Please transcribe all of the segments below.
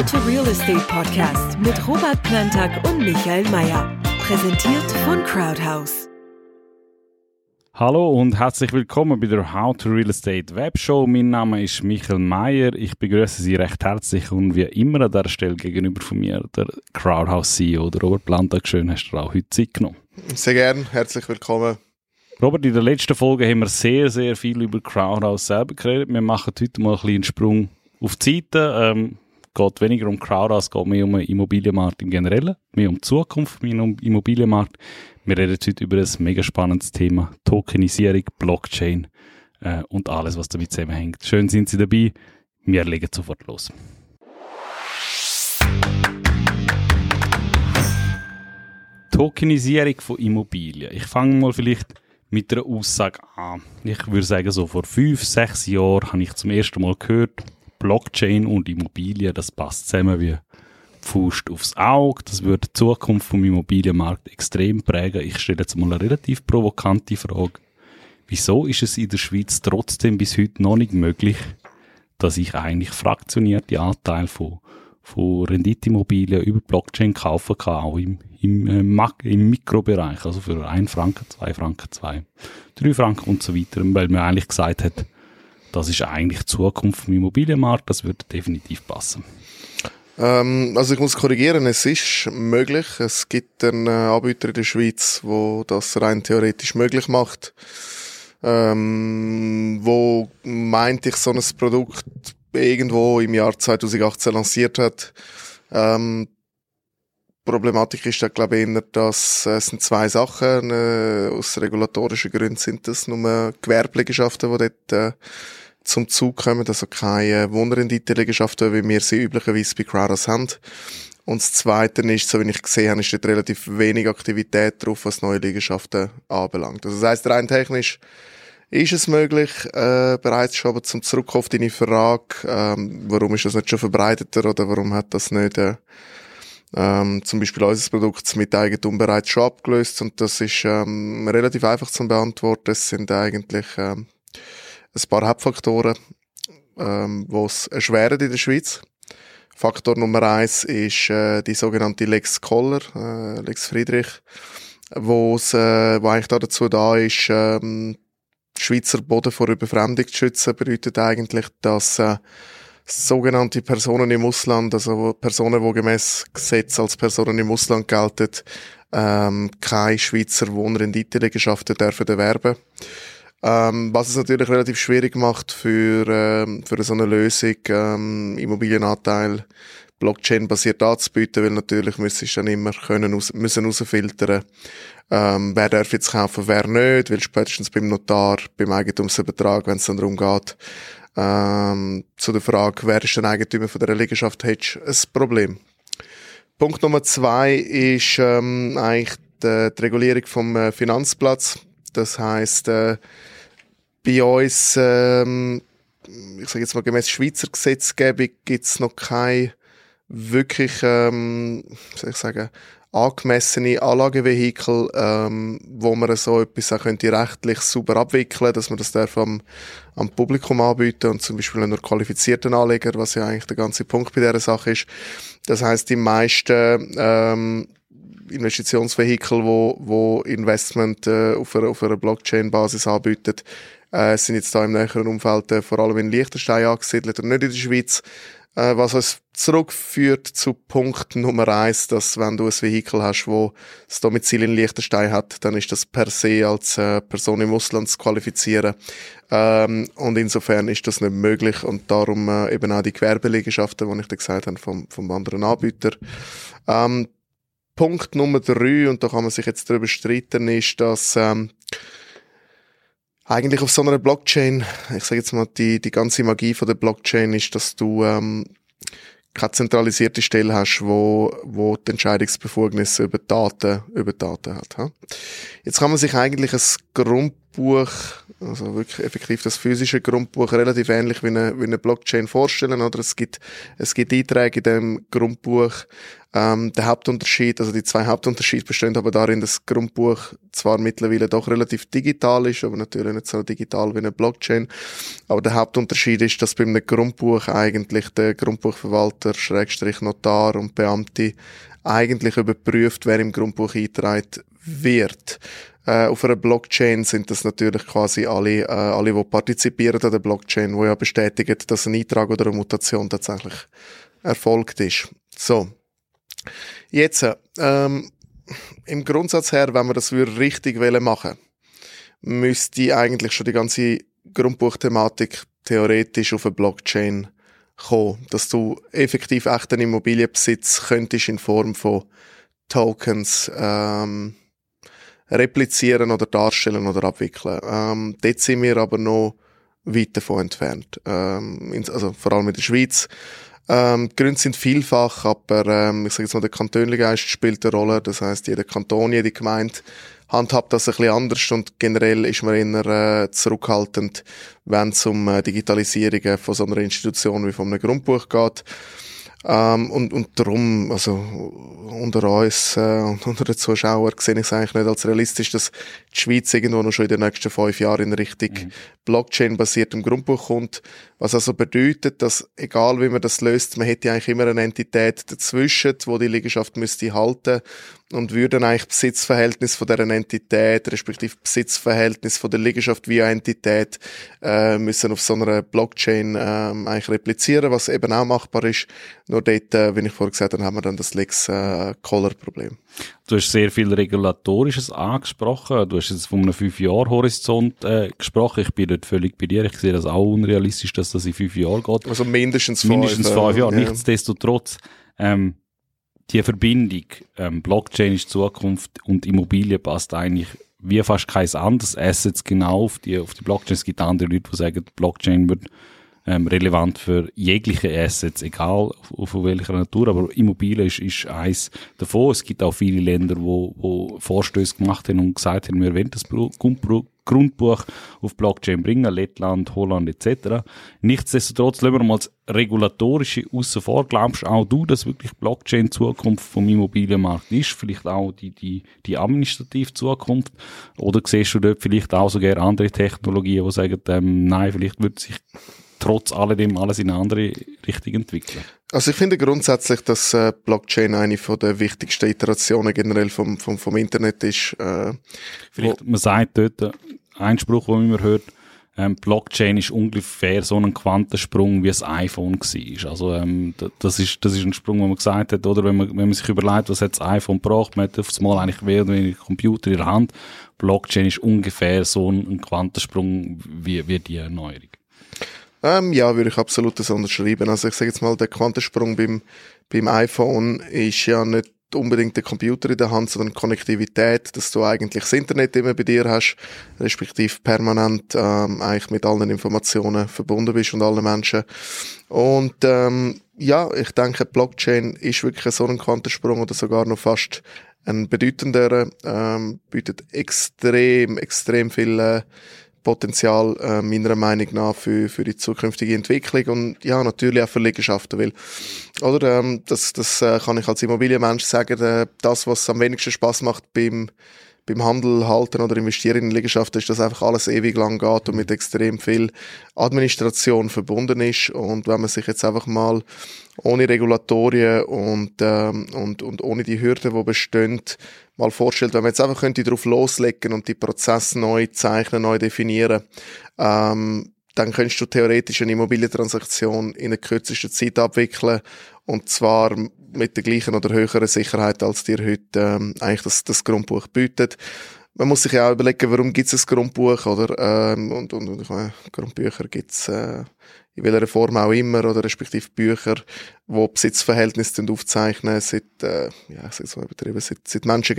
How to Real Estate Podcast mit Robert Plantag und Michael Mayer. Präsentiert von Crowdhouse. Hallo und herzlich willkommen bei der How to Real Estate Webshow. Mein Name ist Michael Mayer. Ich begrüße Sie recht herzlich und wie immer an der Stelle gegenüber von mir der Crowdhouse CEO, der Robert Plantag. Schön, hast du auch heute Zeit genommen. Sehr gern, herzlich willkommen. Robert, in der letzten Folge haben wir sehr, sehr viel über Crowdhouse selber geredet. Wir machen heute mal ein einen Sprung auf die Seite. Ähm, geht weniger um Crowdhouse, geht mehr um den Immobilienmarkt im Generellen, mehr um die Zukunft im Immobilienmarkt. Wir reden heute über ein mega spannendes Thema, Tokenisierung, Blockchain äh, und alles, was damit zusammenhängt. Schön sind Sie dabei. Wir legen sofort los. Tokenisierung von Immobilien. Ich fange mal vielleicht mit einer Aussage an. Ich würde sagen, so vor fünf, sechs Jahren habe ich zum ersten Mal gehört, Blockchain und Immobilien, das passt zusammen wie Faust aufs Auge. Das würde die Zukunft vom Immobilienmarkt extrem prägen. Ich stelle jetzt mal eine relativ provokante Frage. Wieso ist es in der Schweiz trotzdem bis heute noch nicht möglich, dass ich eigentlich fraktionierte Anteile von, von Renditeimmobilien über Blockchain kaufen kann, auch im, im, äh, im Mikrobereich, also für 1 Franken, 2 Franken, 2, 3 Franken und so weiter, weil man eigentlich gesagt hat, das ist eigentlich die Zukunft vom Immobilienmarkt, das würde definitiv passen. Ähm, also ich muss korrigieren, es ist möglich. Es gibt einen äh, Anbieter in der Schweiz, wo das rein theoretisch möglich macht. Ähm, wo meint ich so ein Produkt irgendwo im Jahr 2018 lanciert hat. Ähm, Problematik ist da, glaube ich, eher, dass äh, es sind zwei Sachen. Äh, aus regulatorischen Gründen sind das nur Gewerbliegenschaften, die dort äh, zum Zug kommen, also keine Wohnrendite-Liegenschaften, wie wir sie üblicherweise bei Crowdhouse haben. Und das Zweite ist, so wie ich gesehen habe, ist dort relativ wenig Aktivität drauf, was neue Liegenschaften anbelangt. Also das heisst, rein technisch ist es möglich, äh, bereits schon, aber zum Zurück auf deine Frage, ähm, warum ist das nicht schon verbreiteter oder warum hat das nicht äh, ähm, zum Beispiel unser Produkt mit Eigentum bereits schon abgelöst und das ist ähm, relativ einfach zu beantworten. Es sind eigentlich ähm, ein paar Hauptfaktoren, ähm, die es erschweren in der Schweiz. Faktor Nummer eins ist äh, die sogenannte Lex Koller, äh, Lex Friedrich, wo's, äh, wo eigentlich da dazu da ist, ähm, Schweizer Boden vor Überfremdung zu schützen, bedeutet eigentlich, dass äh, sogenannte Personen im Ausland, also Personen, die gemäß Gesetz als Personen im Ausland gelten, ähm, keine Schweizer Wohnrendite-Liegenschaften dürfen erwerben. Ähm, was es natürlich relativ schwierig macht für, ähm, für so eine Lösung, ähm, Immobilienanteil Blockchain-basiert anzubieten, weil natürlich müsstest du dann immer können müssen rausfiltern, ähm, wer darf jetzt kaufen, wer nicht, weil spätestens beim Notar, beim Eigentumsübertrag, wenn es dann darum geht, ähm, zu der Frage, wer ist der Eigentümer von der Liegenschaft, hättest du ein Problem. Punkt Nummer zwei ist ähm, eigentlich die, die Regulierung vom äh, Finanzplatz. Das heißt, äh, bei uns, ähm, ich sage jetzt mal gemäß Schweizer Gesetzgebung, gibt es noch keine wirklich, ähm, soll ich sagen, angemessene Anlagevehikel, ähm, wo man so etwas auch könnte rechtlich super abwickeln, dass man das darf am, am Publikum anbieten und zum Beispiel nur qualifizierten Anleger, was ja eigentlich der ganze Punkt bei dieser Sache ist. Das heißt, die meisten ähm, Investitionsvehikel, wo, wo Investment äh, auf einer, einer Blockchain-Basis anbietet, äh, sind jetzt da im näheren Umfeld äh, vor allem in Liechtenstein angesiedelt und nicht in der Schweiz. Äh, was uns zurückführt zu Punkt Nummer eins, dass wenn du ein Vehikel hast, wo das Domizil in Liechtenstein hat, dann ist das per se als äh, Person im Ausland zu qualifizieren. Ähm, und insofern ist das nicht möglich und darum äh, eben auch die Gewerbeliegenschaften, die ich dir gesagt habe, vom, vom anderen Anbieter. Ähm, Punkt Nummer drei, und da kann man sich jetzt darüber streiten, ist, dass ähm, eigentlich auf so einer Blockchain, ich sage jetzt mal, die, die ganze Magie von der Blockchain ist, dass du ähm, keine zentralisierte Stelle hast, wo, wo die Entscheidungsbefugnisse über Daten, über Daten hat. Ha? Jetzt kann man sich eigentlich ein Grund Grundbuch, also wirklich effektiv das physische Grundbuch, relativ ähnlich wie eine, wie eine Blockchain vorstellen, oder? Es gibt, es gibt Einträge in dem Grundbuch. Ähm, der Hauptunterschied, also die zwei Hauptunterschiede bestehen aber darin, dass das Grundbuch zwar mittlerweile doch relativ digital ist, aber natürlich nicht so digital wie eine Blockchain. Aber der Hauptunterschied ist, dass beim Grundbuch eigentlich der Grundbuchverwalter, Schrägstrich Notar und Beamte eigentlich überprüft, wer im Grundbuch eingetragen wird. Äh, auf einer Blockchain sind das natürlich quasi alle, äh, alle, die partizipieren an der Blockchain, die ja bestätigen, dass ein Eintrag oder eine Mutation tatsächlich erfolgt ist. So. Jetzt, ähm, im Grundsatz her, wenn man das richtig machen müsste eigentlich schon die ganze Grundbuchthematik theoretisch auf eine Blockchain kommen, dass du effektiv echten Immobilienbesitz könntest in Form von Tokens ähm, replizieren oder darstellen oder abwickeln. Ähm, dort sind wir aber noch weit davon entfernt. Ähm, also vor allem in der Schweiz. Ähm, die Gründe sind vielfach, aber ähm, ich sage jetzt mal, der Kantönligeist spielt eine Rolle. Das heißt, jeder Kanton, jede Gemeinde handhabt das ein bisschen anders und generell ist man eher äh, zurückhaltend, wenn es um äh, Digitalisierung von so einer Institution wie von einem Grundbuch geht. Ähm, und, und darum, also unter uns äh, und unter den Zuschauern sehe ich es eigentlich nicht als realistisch, dass die Schweiz irgendwo noch schon in den nächsten fünf Jahren in Richtung mhm. Blockchain-basiertem Grundbuch kommt. Was also bedeutet, dass egal wie man das löst, man hätte eigentlich immer eine Entität dazwischen, wo die Liegenschaft müsste halten und würden eigentlich Besitzverhältnis von der Entität, respektive Besitzverhältnis von der Liegenschaft via Entität, äh, müssen auf so einer Blockchain äh, eigentlich replizieren, was eben auch machbar ist. Nur dort, äh, wie ich vorher gesagt habe, haben wir dann das Lex äh, Collar Problem. Du hast sehr viel Regulatorisches angesprochen. Du hast jetzt von einem fünf Jahr Horizont äh, gesprochen. Ich bin dort völlig bei dir. Ich sehe das auch unrealistisch, dass das in fünf Jahren geht. Also mindestens fünf. Mindestens fünf Jahre. Ja. Nichtsdestotrotz, ähm, die Verbindung ähm, Blockchain ist Zukunft und Immobilie passt eigentlich wie fast kein anderes Assets genau auf die, auf die Blockchain. Es gibt andere Leute, die sagen, Blockchain wird ähm, relevant für jegliche Assets, egal von welcher Natur, aber Immobilien ist, ist eins davon. Es gibt auch viele Länder, wo, wo Vorstöße gemacht haben und gesagt haben, wir wollen das Grundbuch auf Blockchain bringen, Lettland, Holland etc. Nichtsdestotrotz lassen wir mal das Regulatorische außen vor. Glaubst auch du, dass wirklich Blockchain Zukunft vom Immobilienmarkt ist? Vielleicht auch die, die, die administrative Zukunft? Oder siehst du dort vielleicht auch sogar andere Technologien, die sagen, ähm, nein, vielleicht wird sich trotz alledem alles in eine andere Richtung entwickeln? Also ich finde grundsätzlich, dass äh, Blockchain eine von der wichtigsten Iterationen generell vom, vom, vom Internet ist. Äh, Vielleicht, man sagt dort, ein Spruch, den man immer hört, ähm, Blockchain ist ungefähr so ein Quantensprung wie das iPhone war. Also ähm, das ist das ist ein Sprung, wo man gesagt hat, oder wenn man wenn man sich überlegt, was hat das iPhone braucht, man hat auf das Mal eigentlich mehr oder weniger Computer in der Hand. Blockchain ist ungefähr so ein Quantensprung wie wie die Erneuerung. Ähm, ja, würde ich absolut das unterschreiben. Also ich sage jetzt mal, der Quantensprung beim, beim iPhone ist ja nicht unbedingt der Computer in der Hand, sondern Konnektivität, dass du eigentlich das Internet immer bei dir hast, respektive permanent ähm, eigentlich mit allen Informationen verbunden bist und allen Menschen. Und ähm, ja, ich denke, Blockchain ist wirklich so ein Quantensprung oder sogar noch fast ein bedeutender, ähm, bietet extrem, extrem viele Potenzial äh, meiner Meinung nach für, für die zukünftige Entwicklung und ja, natürlich auch für Liegenschaften, weil, oder, ähm, das, das äh, kann ich als Immobilienmensch sagen, äh, das, was am wenigsten Spaß macht beim, beim Handel halten oder investieren in Liegenschaften, ist, dass einfach alles ewig lang geht und mit extrem viel Administration verbunden ist. Und wenn man sich jetzt einfach mal ohne Regulatorien und, ähm, und, und ohne die Hürden, die bestehen, mal vorstellt, wenn man jetzt einfach könnte drauf loslegen und die Prozesse neu zeichnen, neu definieren, ähm, dann könntest du theoretisch eine Immobilientransaktion in der kürzesten Zeit abwickeln und zwar mit der gleichen oder höheren Sicherheit, als dir heute ähm, eigentlich das, das Grundbuch bietet. Man muss sich ja auch überlegen, warum gibt es ein Grundbuch, oder? Ähm, und, und, und ich meine, Grundbücher gibt es äh, in welcher Form auch immer, oder respektive Bücher, wo Besitzverhältnisse aufzeichnen, seit, äh, ja, ich sage mal übertrieben, seit, seit Menschen.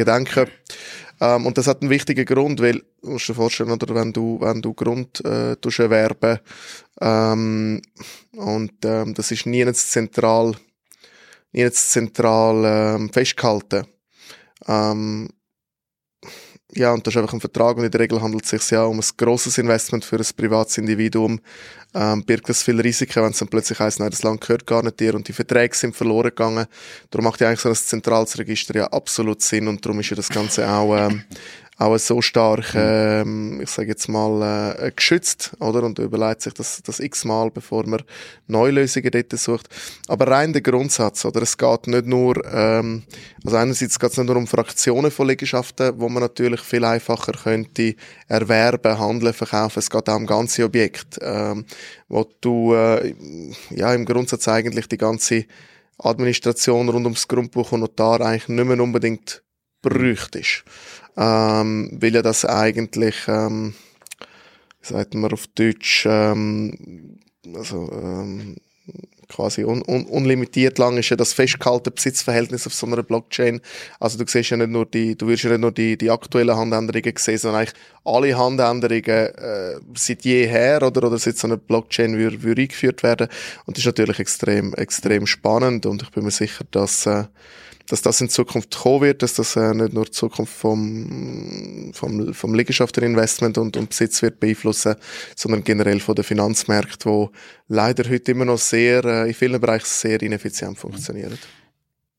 Ähm, und das hat einen wichtigen Grund, weil, du dir vorstellen, oder, wenn du, wenn du Grund, äh, erwerben, ähm, und, ähm, das ist nie zentral, nie zentral, ähm, festgehalten. Ähm, ja, und das ist einfach ein Vertrag und in der Regel handelt es sich ja um ein grosses Investment für ein privates Individuum. Ähm, birgt das viel Risiken, wenn es dann plötzlich heisst, nein, das Land gehört gar nicht dir und die Verträge sind verloren gegangen. Darum macht ja eigentlich so ein zentrales Register ja absolut Sinn und darum ist ja das Ganze auch ähm, auch so stark, ähm, ich sage jetzt mal, äh, geschützt, oder? Und überlegt sich das, das x-mal, bevor man neue Lösungen dort sucht. Aber rein der Grundsatz, oder? Es geht nicht nur, ähm, also einerseits geht es nicht nur um Fraktionen von Liegenschaften, wo man natürlich viel einfacher könnte erwerben, handeln, verkaufen. Es geht auch um ganze Objekte, ähm, wo du, äh, ja, im Grundsatz eigentlich die ganze Administration rund ums Grundbuch und Notar eigentlich nicht mehr unbedingt bräuchtest ähm, weil ja das eigentlich, ähm, sagt man auf Deutsch, ähm, also ähm, quasi un, un, unlimitiert lang ist ja das festgehaltene Besitzverhältnis auf so einer Blockchain. Also du siehst ja nicht nur die, du wirst ja nicht nur die, die aktuellen Handänderungen sehen, sondern eigentlich alle Handänderungen äh, seit jeher oder, oder seit so einer Blockchain würde, würde eingeführt werden. Und das ist natürlich extrem, extrem spannend und ich bin mir sicher, dass äh, dass das in Zukunft kommen wird, dass das äh, nicht nur die Zukunft vom, vom, vom Liegenschafterinvestment und, und Besitz wird beeinflussen, sondern generell von den Finanzmärkten, wo leider heute immer noch sehr, äh, in vielen Bereichen sehr ineffizient funktionieren.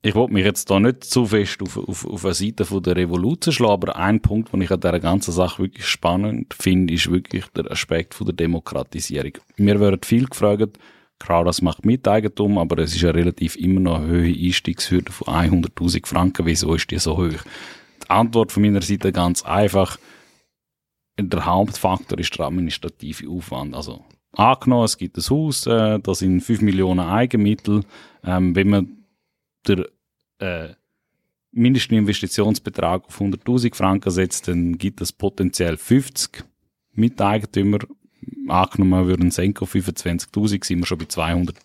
Ich wollte mich jetzt da nicht zu fest auf, auf, auf eine Seite von der Revolution schlagen, aber ein Punkt, den ich an dieser ganzen Sache wirklich spannend finde, ist wirklich der Aspekt von der Demokratisierung. Mir werden viel gefragt, Klar, das macht Miteigentum, aber es ist ja relativ immer noch eine hohe Einstiegshürde von 100.000 Franken. Wieso ist die so hoch? Die Antwort von meiner Seite ganz einfach. Der Hauptfaktor ist der administrative Aufwand. Also, angenommen, es gibt ein Haus, äh, da sind 5 Millionen Eigenmittel. Ähm, wenn man der äh, Mindestinvestitionsbetrag auf 100.000 Franken setzt, dann gibt es potenziell 50 Miteigentümer angenommen würden Senko 25.000, sind wir schon bei 200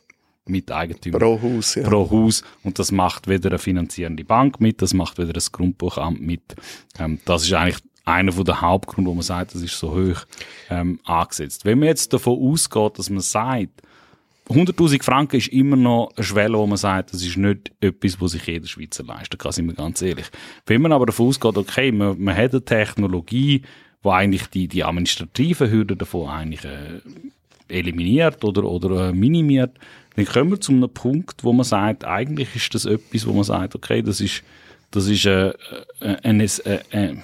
Miteigentümer. Pro Haus, ja. Pro Haus. Und das macht weder eine finanzierende Bank mit, das macht weder das Grundbuchamt mit. Ähm, das ist eigentlich einer der Hauptgründe, wo man sagt, das ist so hoch ähm, angesetzt. Wenn man jetzt davon ausgeht, dass man sagt, 100.000 Franken ist immer noch eine Schwelle, wo man sagt, das ist nicht etwas, was sich jeder Schweizer leisten kann, sind wir ganz ehrlich. Wenn man aber davon ausgeht, okay, man, man hat eine Technologie, wo eigentlich die, die administrativen Hürden davon eigentlich äh, eliminiert oder, oder äh, minimiert, dann kommen wir zu einem Punkt, wo man sagt, eigentlich ist das etwas, wo man sagt, okay, das ist, das ist äh, ein, äh,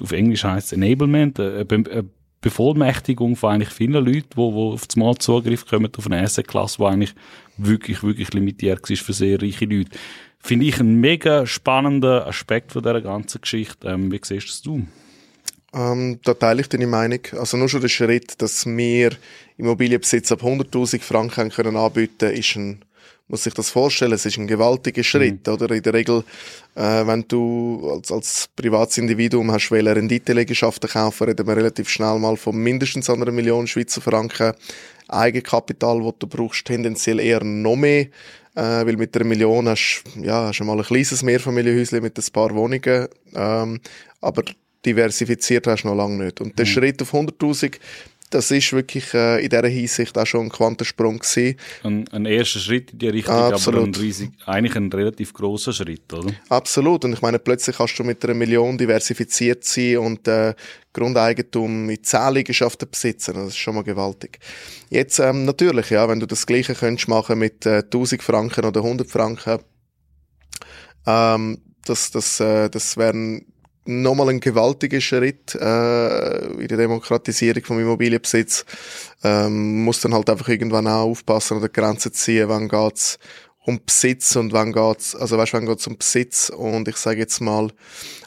auf, Englisch heißt es Enablement, äh, eine Bevollmächtigung von eigentlich vielen Leuten, wo, wo auf das Mal Zugriff kommen auf eine Asset-Klasse, die eigentlich wirklich, wirklich limitiert ist für sehr reiche Leute. Finde ich einen mega spannenden Aspekt von dieser ganzen Geschichte. Ähm, wie siehst das du? Ähm, da teile ich deine Meinung. Also nur schon der Schritt, dass wir Immobilienbesitz ab 100.000 Franken können anbieten, ist ein, muss sich das vorstellen, es ist ein gewaltiger Schritt, mhm. oder? In der Regel, äh, wenn du als, als privates Individuum hast, welche Renditeliegenschaften kaufen, reden wir relativ schnell mal von mindestens einer Million Schweizer Franken Eigenkapital, wo du brauchst, tendenziell eher noch mehr, äh, weil mit einer Million hast, ja, hast du mal ein kleines Mehrfamilienhäuschen mit ein paar Wohnungen, ähm, aber diversifiziert hast du noch lange nicht. Und der mhm. Schritt auf 100'000, das ist wirklich äh, in dieser Hinsicht auch schon ein Quantensprung gewesen. Ein, ein erster Schritt in die Richtung, Absolut. aber ein riesig, eigentlich ein relativ großer Schritt, oder? Absolut. Und ich meine, plötzlich kannst du mit einer Million diversifiziert sein und äh, Grundeigentum mit zehn Liegenschaften besitzen. Das ist schon mal gewaltig. Jetzt ähm, natürlich, ja, wenn du das Gleiche könntest machen mit äh, 1000 Franken oder 100 Franken, ähm, das, das, äh, das wären nochmal ein gewaltiger Schritt äh, in der Demokratisierung vom Immobilienbesitz. Ähm, muss dann halt einfach irgendwann auch aufpassen oder Grenzen ziehen, wann geht's um Besitz und wann geht's, also weißt, wann geht's um Besitz und ich sage jetzt mal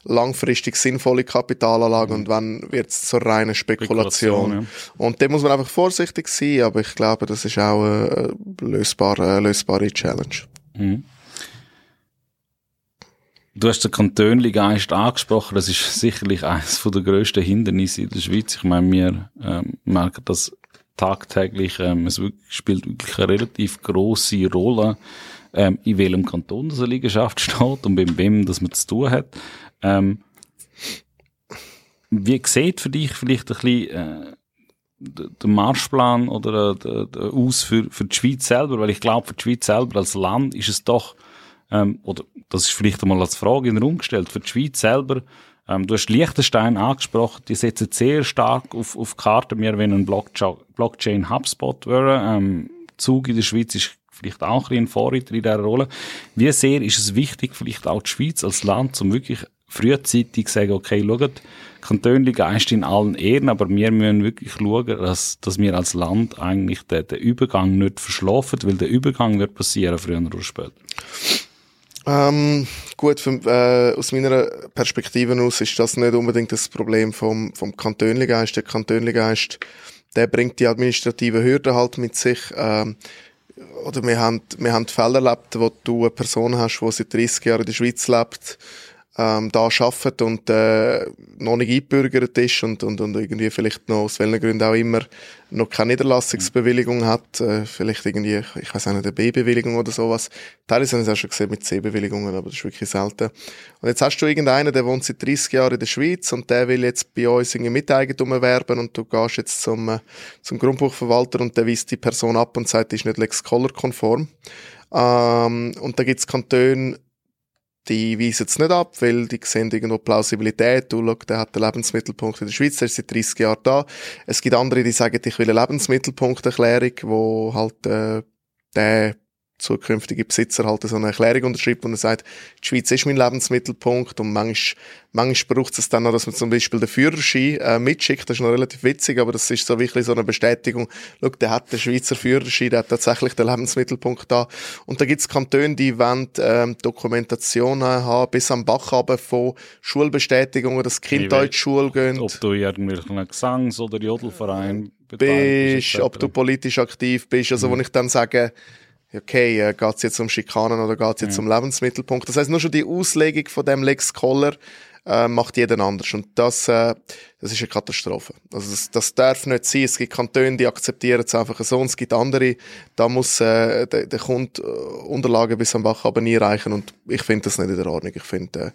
langfristig sinnvolle Kapitalanlage mhm. und wann wird's zur reinen Spekulation. Spekulation ja. Und da muss man einfach vorsichtig sein, aber ich glaube, das ist auch eine lösbare, eine lösbare Challenge. Mhm. Du hast den Kantönli-Geist angesprochen. Das ist sicherlich eines der grössten Hindernisse in der Schweiz. Ich meine, wir ähm, merken das tagtäglich. Ähm, es spielt wirklich eine relativ grosse Rolle, ähm, in welchem Kanton das eine Liegenschaft steht und mit wem das man zu tun hat. Ähm, wie sieht für dich vielleicht ein bisschen äh, der Marschplan oder der, der aus für, für die Schweiz selber? Weil ich glaube, für die Schweiz selber als Land ist es doch ähm, oder das ist vielleicht einmal als Frage in den Raum gestellt, für die Schweiz selber, Ähm, du hast Liechtenstein angesprochen, die setzen sehr stark auf, auf Karten. Wir wenn ein Blockchain HubSpot wäre. Ähm, Zug in der Schweiz ist vielleicht auch ein, ein Vorreiter in dieser Rolle. Wie sehr ist es wichtig, vielleicht auch die Schweiz als Land, um wirklich frühzeitig zu sagen, okay, schaut, Kantönli Geist in allen Ehren, aber wir müssen wirklich schauen, dass, dass wir als Land eigentlich den, den Übergang nicht verschlafen, weil der Übergang wird passieren, früher oder später. Ähm, gut, für, äh, aus meiner Perspektive aus ist das nicht unbedingt das Problem vom, vom Kantönligeist. Der Kantönligeist, der bringt die administrativen Hürden halt mit sich. Ähm, oder wir haben, wir haben Fälle erlebt, wo du eine Person hast, die seit 30 Jahren in der Schweiz lebt, ähm, da arbeitet und äh, noch nicht eingebürgert ist und, und, und irgendwie vielleicht noch aus welchen Gründen auch immer noch keine Niederlassungsbewilligung hat, äh, vielleicht irgendwie, ich weiß nicht, eine B-Bewilligung oder sowas. Teilweise haben sie auch schon gesehen mit C-Bewilligungen, aber das ist wirklich selten. Und jetzt hast du irgendeinen, der wohnt seit 30 Jahren in der Schweiz und der will jetzt bei uns irgendwie Miteigentum erwerben und du gehst jetzt zum, äh, zum Grundbuchverwalter und der weist die Person ab und sagt, die ist nicht Lex Collar konform. Ähm, und da gibt's Kantone, die weisen es nicht ab, weil die sehen irgendwo Plausibilität. Du, schau, der hat den Lebensmittelpunkt in der Schweiz, der ist seit 30 Jahren da. Es gibt andere, die sagen, ich will eine Lebensmittelpunkterklärung, wo halt äh, der zukünftige Besitzer halt so eine Erklärung unterschreibt und er sagt, die Schweiz ist mein Lebensmittelpunkt und manchmal, manchmal braucht es dann noch, dass man zum Beispiel den Führerschein äh, mitschickt, das ist noch relativ witzig, aber das ist so wirklich so eine Bestätigung, schau, der hat den Schweizer Führerschein, der hat tatsächlich den Lebensmittelpunkt da. Und da gibt es Kantone, die wollen ähm, Dokumentationen haben, bis am Bach runter von Schulbestätigungen, dass Kinder in die Schule gehen. Ob du irgendwelchen Gesangs- oder Jodelverein bist, ob du politisch aktiv bist, also mhm. wo ich dann sage, okay, äh, geht es jetzt um Schikanen oder geht es jetzt ja. um Lebensmittelpunkt? Das heißt, nur schon die Auslegung von dem Lex Koller äh, macht jeden anders. Und das, äh, das ist eine Katastrophe. Also das, das darf nicht sein. Es gibt Kantone, die akzeptieren es einfach so. Und es gibt andere, da muss äh, der, der Kunde äh, Unterlagen bis am Bach aber nie reichen. Und ich finde das nicht in der Ordnung. Ich finde, äh,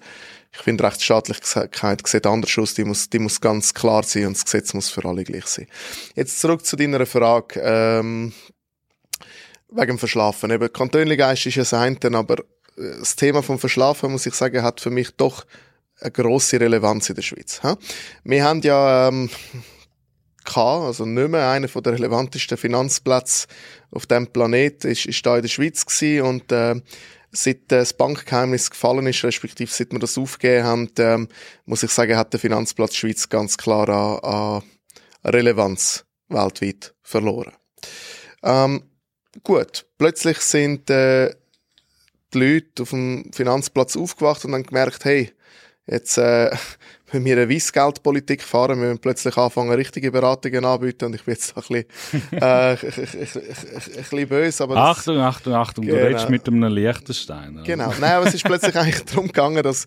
ich finde Rechtsstaatlichkeit sieht anders aus. Die muss, die muss ganz klar sein und das Gesetz muss für alle gleich sein. Jetzt zurück zu deiner Frage. Ähm, wegen dem Verschlafen. Eben, Kantönligeist ist ja das eine, aber äh, das Thema vom Verschlafen, muss ich sagen, hat für mich doch eine grosse Relevanz in der Schweiz. Wir haben ja ähm, also nicht mehr einer der relevantesten Finanzplätze auf dem Planet ist, ist da in der Schweiz gewesen und äh, seit das Bankgeheimnis gefallen ist, respektive seit wir das aufgegeben haben, ähm, muss ich sagen, hat der Finanzplatz Schweiz ganz klar an, an Relevanz weltweit verloren. Ähm, gut, plötzlich sind äh, die Leute auf dem Finanzplatz aufgewacht und haben gemerkt, hey, jetzt äh, wenn wir eine Weissgeldpolitik fahren, wir müssen plötzlich anfangen, richtige Beratungen anbieten und ich bin jetzt ein bisschen, äh, ein, bisschen böse. Aber Achtung, Achtung, Achtung, genau. du redest mit einem Liechtenstein. Genau, nein, aber es ist plötzlich eigentlich darum gegangen, dass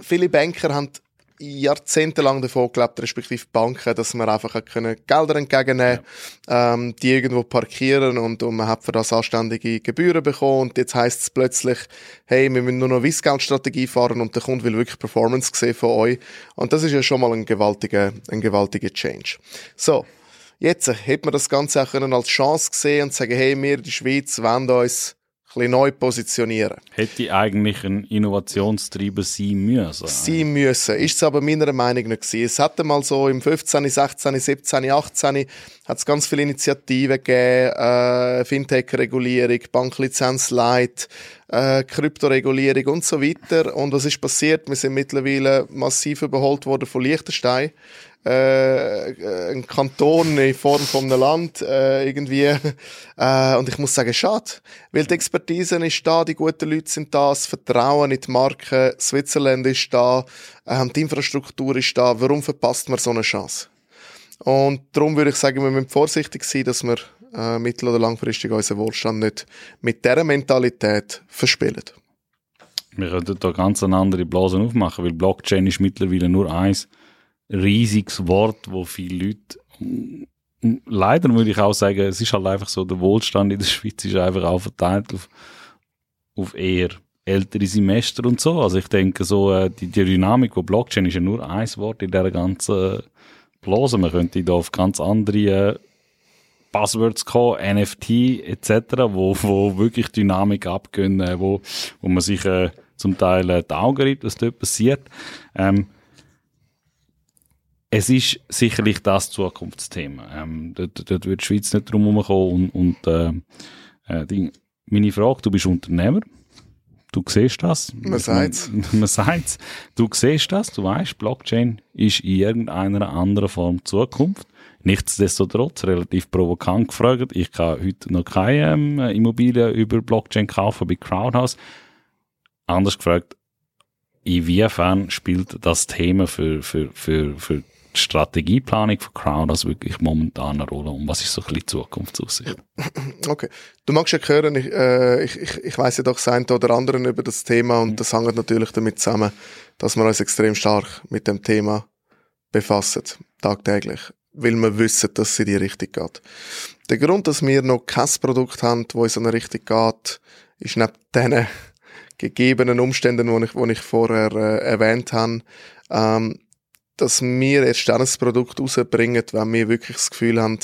viele Banker haben jahrzehntelang davon gelebt, respektive Banken, dass man einfach können Gelder entgegennehmen ja. ähm, die irgendwo parkieren und, und man hat für das anständige Gebühren bekommen und jetzt heißt es plötzlich, hey, wir müssen nur noch Weissgeldstrategie fahren und der Kunde will wirklich Performance sehen von euch und das ist ja schon mal ein gewaltiger, ein gewaltiger Change. So. Jetzt hätte man das Ganze auch können als Chance gesehen und sagen, hey, wir in der Schweiz wollen uns bisschen neu positionieren. Hätte eigentlich ein Innovationstreiber sein müssen? Sein müssen. Ist es aber meiner Meinung nach gewesen. Es hatte mal so im 15., 16., 17., 18. hat es ganz viele Initiativen gegeben, äh, Fintech-Regulierung, Banklizenz Light, äh, Kryptoregulierung und so weiter. Und was ist passiert? Wir sind mittlerweile massiv überholt worden von Liechtenstein äh, ein Kanton in Form von einem Land äh, irgendwie. Äh, und ich muss sagen, schade. Weil die Expertise ist da, die guten Leute sind da, das Vertrauen in die Marke Switzerland ist da, äh, die Infrastruktur ist da. Warum verpasst man so eine Chance? Und darum würde ich sagen, wir müssen vorsichtig sein, dass wir äh, mittel- oder langfristig unseren Wohlstand nicht mit dieser Mentalität verspielen. Wir könnten da ganz andere Blasen aufmachen, weil Blockchain ist mittlerweile nur eins riesiges Wort, wo viele Leute leider würde ich auch sagen, es ist halt einfach so, der Wohlstand in der Schweiz ist einfach auch verteilt auf, auf eher ältere Semester und so. Also ich denke so, äh, die, die Dynamik von Blockchain ist ja nur ein Wort in dieser ganzen Blase. Man könnte da auf ganz andere äh, Buzzwords kommen, NFT etc., wo, wo wirklich Dynamik abgehen, äh, wo, wo man sich äh, zum Teil äh, die Augen reibt, was dort passiert. Ähm, es ist sicherlich das Zukunftsthema. Ähm, dort, dort wird die Schweiz nicht drum herumkommen und, und äh, äh, die, meine Frage, du bist Unternehmer, du siehst das. Man sagt's. Man, man sagt's. Du siehst das, du weißt, Blockchain ist in irgendeiner anderen Form Zukunft. Nichtsdestotrotz, relativ provokant gefragt, ich kann heute noch keine ähm, Immobilien über Blockchain kaufen bei Crowdhouse. Anders gefragt, inwiefern spielt das Thema für, für, für, für die Strategieplanung von Crowdhouse wirklich momentan eine Rolle und was ist so ein bisschen die Zukunftsaussicht? Okay. Du magst ja hören, ich, äh, ich, ich, ich weiss ja doch sein oder anderen über das Thema und das hängt natürlich damit zusammen, dass wir uns extrem stark mit dem Thema befassen, tagtäglich, weil wir wissen, dass es in die Richtung geht. Der Grund, dass wir noch kein Produkt haben, wo in so eine Richtung geht, ist neben diesen gegebenen Umständen, die ich, die ich vorher äh, erwähnt habe, ähm, dass wir ein Produkt rausbringen, wenn wir wirklich das Gefühl haben,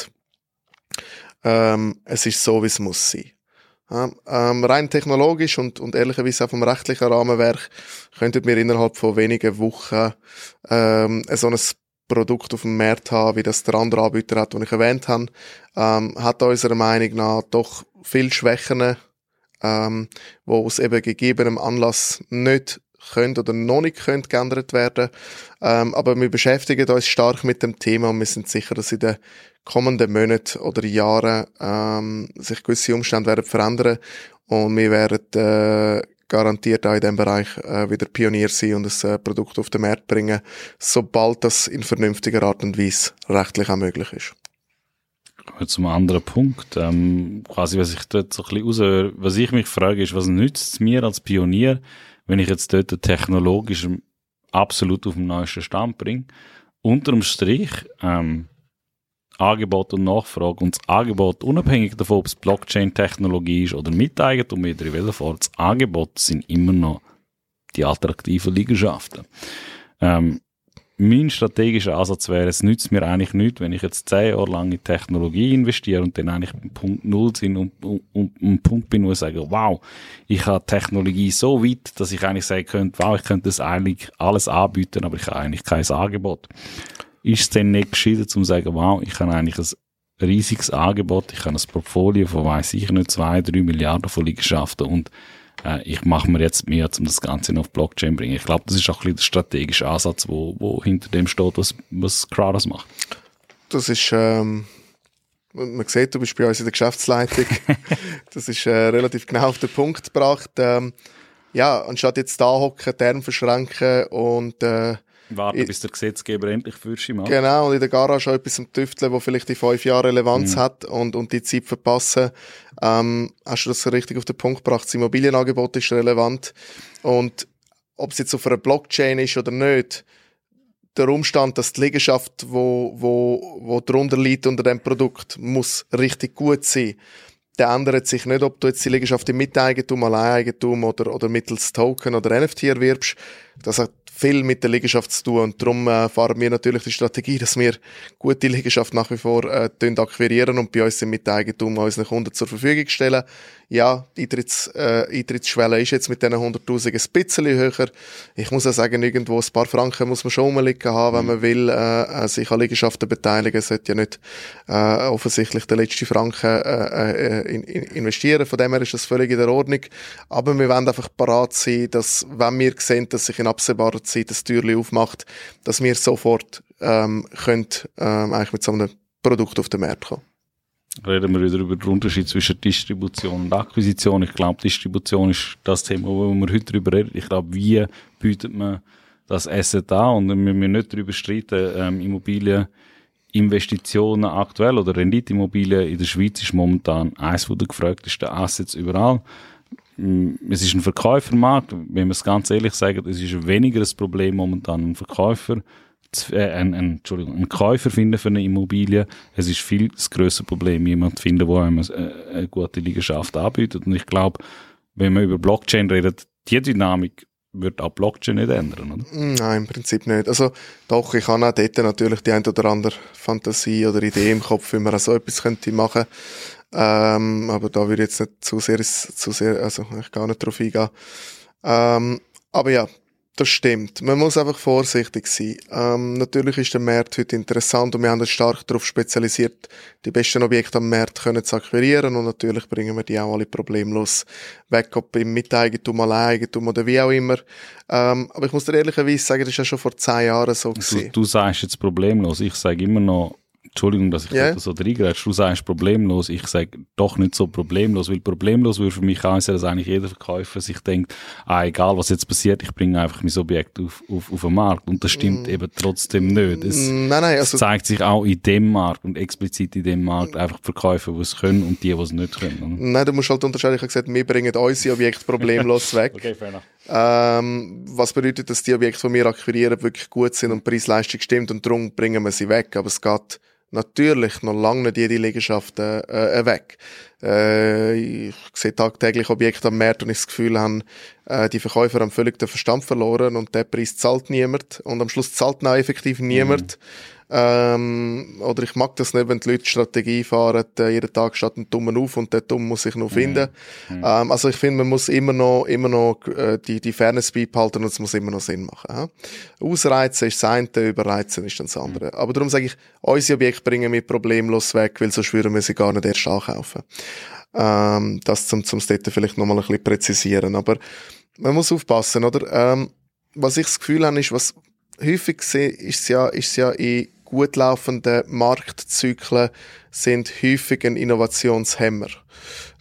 ähm, es ist so, wie es muss sein. Ja, ähm, rein technologisch und, und ehrlicherweise auch vom rechtlichen Rahmenwerk könnten wir innerhalb von wenigen Wochen ähm, so ein Produkt auf dem Markt haben, wie das der andere Anbieter hat, den ich erwähnt habe, ähm, hat unserer Meinung nach doch viel Schwächen, ähm, wo aus eben gegebenem Anlass nicht können oder noch nicht können geändert werden. Ähm, aber wir beschäftigen uns stark mit dem Thema und wir sind sicher, dass in den kommenden Monaten oder Jahren ähm, sich gewisse Umstände werden verändern und wir werden äh, garantiert auch in diesem Bereich äh, wieder Pionier sein und ein äh, Produkt auf den Markt bringen, sobald das in vernünftiger Art und Weise rechtlich auch möglich ist. Zum anderen Punkt, ähm, quasi, was ich dort so ein bisschen raushöre, was ich mich frage, ist, was nützt es mir als Pionier, wenn ich jetzt dort technologisch absolut auf dem neuesten Stand bringe? Unterm Strich, ähm, Angebot und Nachfrage und das Angebot, unabhängig davon, ob es Blockchain-Technologie ist oder Miteigentum oder in welcher Form, das Angebot sind immer noch die attraktiven Liegenschaften. Ähm, mein strategischer Ansatz wäre, es nützt mir eigentlich nichts, wenn ich jetzt zehn Jahre lang in Technologie investiere und dann eigentlich Punkt Null sind und, und, und ein Punkt bin, wo ich sage, wow, ich habe Technologie so weit, dass ich eigentlich sagen könnte, wow, ich könnte das eigentlich alles anbieten, aber ich habe eigentlich kein Angebot. Ist es denn nicht gescheiter, um zu sagen, wow, ich habe eigentlich ein riesiges Angebot, ich habe ein Portfolio von, weiß ich nicht, zwei, drei Milliarden von Liegenschaften und äh, ich mache mir jetzt mehr, um das Ganze noch auf Blockchain zu bringen. Ich glaube, das ist auch ein bisschen der strategische Ansatz, wo, wo hinter dem steht, was, was Kratos macht. Das ist, ähm, man sieht, du bist bei uns in der Geschäftsleitung. das ist äh, relativ genau auf den Punkt gebracht. Ähm, ja, anstatt jetzt da hocken, Term verschränken und äh, Warten, ich, bis der Gesetzgeber endlich für sie macht. Genau, und in der Garage auch etwas am Tüfteln, wo vielleicht die fünf Jahre Relevanz mhm. hat und, und die Zeit verpassen. Ähm, hast du das richtig auf den Punkt gebracht? Das Immobilienangebot ist relevant. Und ob es jetzt auf einer Blockchain ist oder nicht, der Umstand, dass die Liegenschaft, wo, wo, wo drunter liegt unter dem Produkt, muss richtig gut sein. Der ändert sich nicht, ob du jetzt die Liegenschaft im Miteigentum, Alleineigentum oder, oder mittels Token oder NFT erwirbst. Das hat viel mit der Liegenschaft zu tun und darum äh, fahren wir natürlich die Strategie, dass wir gute Liegenschaft nach wie vor äh, akquirieren und bei uns im Miteigentum unseren Kunden zur Verfügung stellen. Ja, die Eintritts, äh, Eintrittsschwelle ist jetzt mit diesen 100'000 ein bisschen höher. Ich muss auch sagen, irgendwo ein paar Franken muss man schon rumliegen haben, wenn man will äh, äh, sich an Liegenschaften beteiligen. Es sollte ja nicht äh, offensichtlich der letzte Franken äh, äh, in, in investieren. Von dem her ist das völlig in der Ordnung. Aber wir wollen einfach parat sein, dass wenn wir sehen, dass sich in absehbarer Zeit das Türchen aufmacht, dass wir sofort ähm, können, ähm, eigentlich mit so einem Produkt auf den Markt kommen. Reden wir wieder über den Unterschied zwischen Distribution und Akquisition. Ich glaube, Distribution ist das Thema, wo wir heute darüber reden. Ich glaube, wie bietet man das Asset an? Und wir müssen nicht darüber streiten, ähm, Immobilien, aktuell oder Renditeimmobilien in der Schweiz ist momentan eines der gefragtesten Assets überall. Mm, es ist ein Verkäufermarkt, wenn wir es ganz ehrlich sagen, es ist weniger ein Problem momentan ein Verkäufer, äh, ein, ein, Entschuldigung, einen Käufer finden für eine Immobilie. Es ist viel das größere Problem, jemanden zu finden, der einem eine, äh, eine gute Liegenschaft anbietet. Und ich glaube, wenn man über Blockchain redet, die Dynamik wird auch Blockchain nicht ändern, oder? Nein, im Prinzip nicht. Also doch, ich habe auch dort natürlich die ein oder andere Fantasie oder Idee im Kopf, wie man so etwas könnte machen. Ähm, aber da würde ich jetzt nicht zu sehr, zu sehr, also ich gar nicht drauf eingehen. Ähm, aber ja, Das stimmt. Man muss einfach vorsichtig sein. Ähm, natürlich ist der Markt heute interessant und wir haben uns stark darauf spezialisiert, die besten Objekte am Markt können zu akquirieren und natürlich bringen wir die auch alle problemlos weg, ob im Miteigentum, Alleigentum oder wie auch immer. Ähm, aber ich muss dir ehrlicherweise sagen, das ist ja schon vor zehn Jahren so gewesen. Du, du sagst jetzt problemlos. Ich sage immer noch, Entschuldigung, dass ich yeah. da so reingrätsche, du sagst problemlos, ich sage doch nicht so problemlos, weil problemlos würde für mich heißen, dass eigentlich jeder Verkäufer sich denkt, ah, egal was jetzt passiert, ich bringe einfach mein Objekt auf, auf, auf den Markt. Und das stimmt mm. eben trotzdem nicht. Es, nein, nein, also, zeigt sich auch in dem Markt und explizit in dem Markt einfach die Verkäufer, die es können und die, die es nicht können. Nein, du musst halt unterscheiden, ich habe gesagt, wir bringen unsere Objekte problemlos weg. okay, fair enough. Ähm, was bedeutet, dass die Objekte, die wir akquirieren, wirklich gut sind und Preis-Leistung stimmt und darum bringen wir sie weg. Aber es geht natürlich noch lange nicht jede Liegenschaften äh, äh, weg. Äh, ich sehe tagtäglich Objekte am Markt und ich das Gefühl habe, äh, die Verkäufer haben völlig den Verstand verloren und der Preis zahlt niemand und am Schluss zahlt auch effektiv niemand. Mhm. Ähm, oder ich mag das nicht, wenn die Leute Strategie fahren, äh, jeden Tag steht ein Dummen auf und der Dumm muss sich noch finden. Mhm. Ähm, also ich finde, man muss immer noch, immer noch äh, die, die Fairness beibehalten und es muss immer noch Sinn machen. Ja? Ausreizen ist das eine, überreizen ist dann das andere. Mhm. Aber darum sage ich, unsere Objekte bringen wir problemlos weg, weil sonst würden wir sie gar nicht erst ankaufen. Ähm, das zum, zum Städten vielleicht nochmal ein bisschen präzisieren. Aber man muss aufpassen, oder? Ähm, was ich das Gefühl habe, ist, was häufig sehe, ist ja, ist ja in gut laufenden Marktzyklen sind häufig ein Innovationshemmer.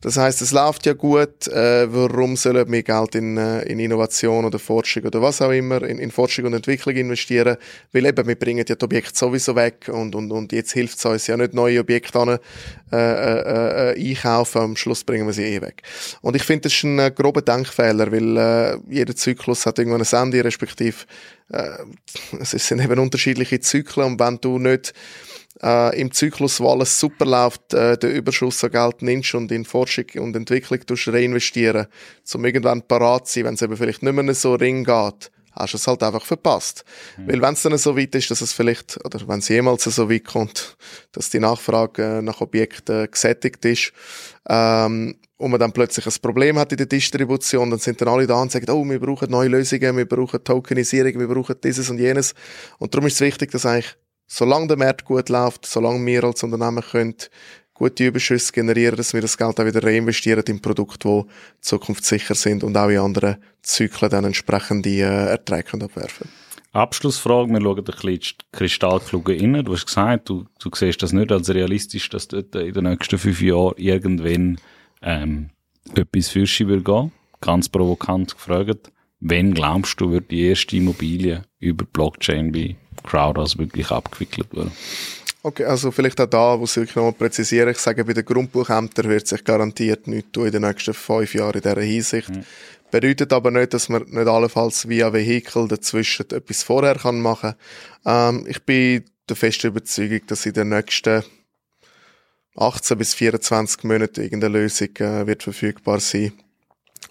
Das heißt, es läuft ja gut. Äh, warum sollen wir Geld in, äh, in Innovation oder Forschung oder was auch immer, in, in Forschung und Entwicklung investieren? Weil eben, wir bringen ja die Objekte sowieso weg und, und, und jetzt hilft es uns ja nicht, neue Objekte an, äh, äh, äh, einkaufen. Am Schluss bringen wir sie eh weg. Und ich finde, das ist ein äh, grober Denkfehler, weil äh, jeder Zyklus hat irgendwann ein Ende, respektive äh, es sind eben unterschiedliche Zyklen und wenn du nicht äh, im Zyklus, wo alles super läuft, äh, den Überschuss an Geld nimmst und in Forschung und Entwicklung reinvestieren, um irgendwann parat zu sein, wenn es eben vielleicht nicht mehr so ring geht, hast du es halt einfach verpasst. Mhm. Weil wenn es dann so weit ist, dass es vielleicht, oder wenn es jemals so weit kommt, dass die Nachfrage äh, nach Objekten gesättigt ist, ähm, und man dann plötzlich ein Problem hat in der Distribution, dann sind dann alle da und sagen, oh, wir brauchen neue Lösungen, wir brauchen Tokenisierung, wir brauchen dieses und jenes. Und darum ist es wichtig, dass eigentlich solange der Markt gut läuft, solange wir als Unternehmen können gute Überschüsse generieren, dass wir das Geld auch wieder reinvestieren in Produkte, die zukunftssicher sind und auch in anderen Zyklen dann entsprechende äh, Erträge können abwerfen Abschlussfrage, wir schauen ein bisschen Kristallkugel rein. Du hast gesagt, du, du siehst das nicht als realistisch, dass dort in den nächsten fünf Jahren irgendwann ähm, etwas Fürsche wird gehen. Ganz provokant gefragt. Wann glaubst du, wird die erste Immobilie über Blockchain bei Crowdhouse wirklich abgewickelt werden? Okay, also vielleicht auch da, wo ich wirklich nochmal präzisieren. Ich sage, bei den Grundbuchämtern wird sich garantiert nichts tun in den nächsten fünf Jahren in dieser Hinsicht. Mhm. Bedeutet aber nicht, dass man nicht allenfalls via Vehikel dazwischen etwas vorher kann machen kann. Ähm, ich bin der festen Überzeugung, dass in den nächsten 18 bis 24 Monaten irgendeine Lösung äh, wird verfügbar sein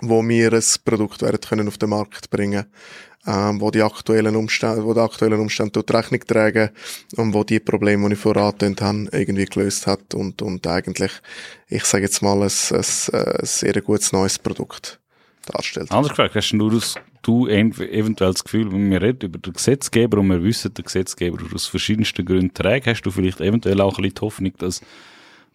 wo wir ein Produkt werden können auf den Markt bringen ähm, wo die aktuellen Umstände, wo die aktuellen Umstände dort Rechnung tragen und wo die Probleme, die ich vorher habe, irgendwie gelöst hat und, und eigentlich, ich sage jetzt mal, ein, ein, ein sehr gutes neues Produkt darstellt. Anders gefragt, hast du das, du eventuell das Gefühl, wenn wir reden über den Gesetzgeber und wir wissen, der Gesetzgeber aus verschiedensten Gründen trägt, hast du vielleicht eventuell auch ein bisschen die Hoffnung, dass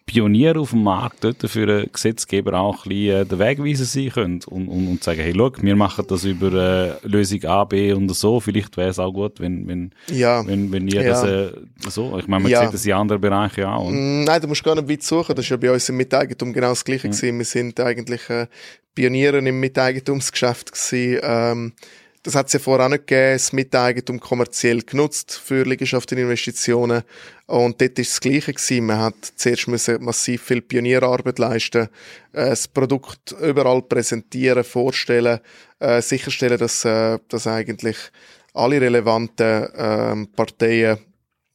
Pionier auf dem Markt dort für einen Gesetzgeber auch ein bisschen äh, den Wegweiser sein können und, und, und sagen, hey, schau, wir machen das über äh, Lösung A, B und so. Vielleicht wäre es auch gut, wenn, wenn, ja. wenn, wenn ihr ja. das äh, so, ich meine, man ja. sieht das in anderen Bereichen auch. Mm, nein, du musst gar nicht weit suchen. Das ist ja bei uns im Miteigentum genau das Gleiche gewesen. Wir sind eigentlich äh, Pioniere im Miteigentumsgeschäft gewesen. Ähm, das hat es ja vorher auch nicht gegeben, das Miteigentum kommerziell genutzt für Liegenschaftsinvestitionen. Und dort ist das Gleiche gewesen. Man hat zuerst müssen massiv viel Pionierarbeit leisten, äh, das Produkt überall präsentieren, vorstellen, äh, sicherstellen, dass, äh, dass eigentlich alle relevanten äh, Parteien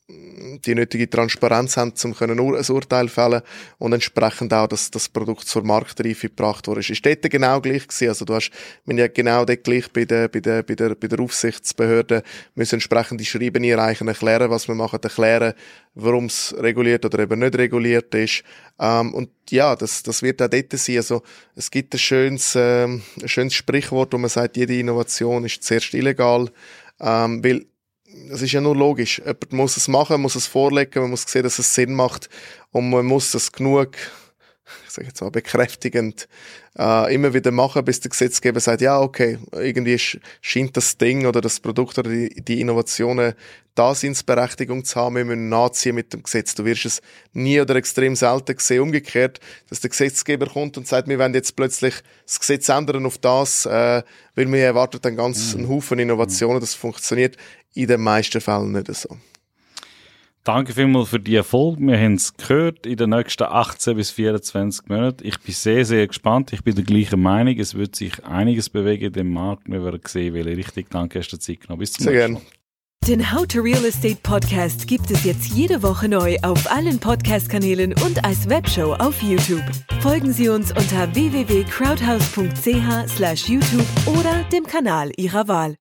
die nötige Transparenz haben, um ein Urteil fällen und entsprechend auch, dass das Produkt zur Marktreife gebracht wurde. Ist dort genau gleich gewesen. Also du hast, wir ja genau dort gleich bei der, bei der, bei der, bei der Aufsichtsbehörde müssen entsprechende Schreiben einreichen, erklären, was wir machen, erklären, warum es reguliert oder eben nicht reguliert ist. Ähm, und ja, das, das wird auch dort sein. Also es gibt ein schönes, ähm, ein schönes Sprichwort, wo man sagt, jede Innovation ist zuerst illegal, ähm, weil es ist ja nur logisch. Jemand muss es machen, muss es vorlegen, man muss sehen, dass es Sinn macht und man muss es genug, ich sage jetzt mal bekräftigend, äh, immer wieder machen, bis der Gesetzgeber sagt, ja, okay, irgendwie scheint das Ding oder das Produkt oder die, die Innovationen Daseinsberechtigung zu haben, wir müssen nachziehen mit dem Gesetz. Du wirst es nie oder extrem selten sehen, umgekehrt, dass der Gesetzgeber kommt und sagt, wir wollen jetzt plötzlich das Gesetz ändern auf das, äh, weil wir ganz mhm. einen Haufen Innovationen, das funktioniert in den meisten Fällen nicht so. Danke vielmals für die Erfolg. Wir haben es gehört in den nächsten 18 bis 24 Monaten. Ich bin sehr, sehr gespannt. Ich bin der gleichen Meinung. Es wird sich einiges bewegen in dem Markt. Wir werden sehen, welche Richtung. Danke, hast du Zeit genommen. Bis zum nächsten Mal. Den How to Real Estate Podcast gibt es jetzt jede Woche neu auf allen Podcast-Kanälen und als Webshow auf YouTube. Folgen Sie uns unter www.crowdhouse.ch/youtube oder dem Kanal Ihrer Wahl.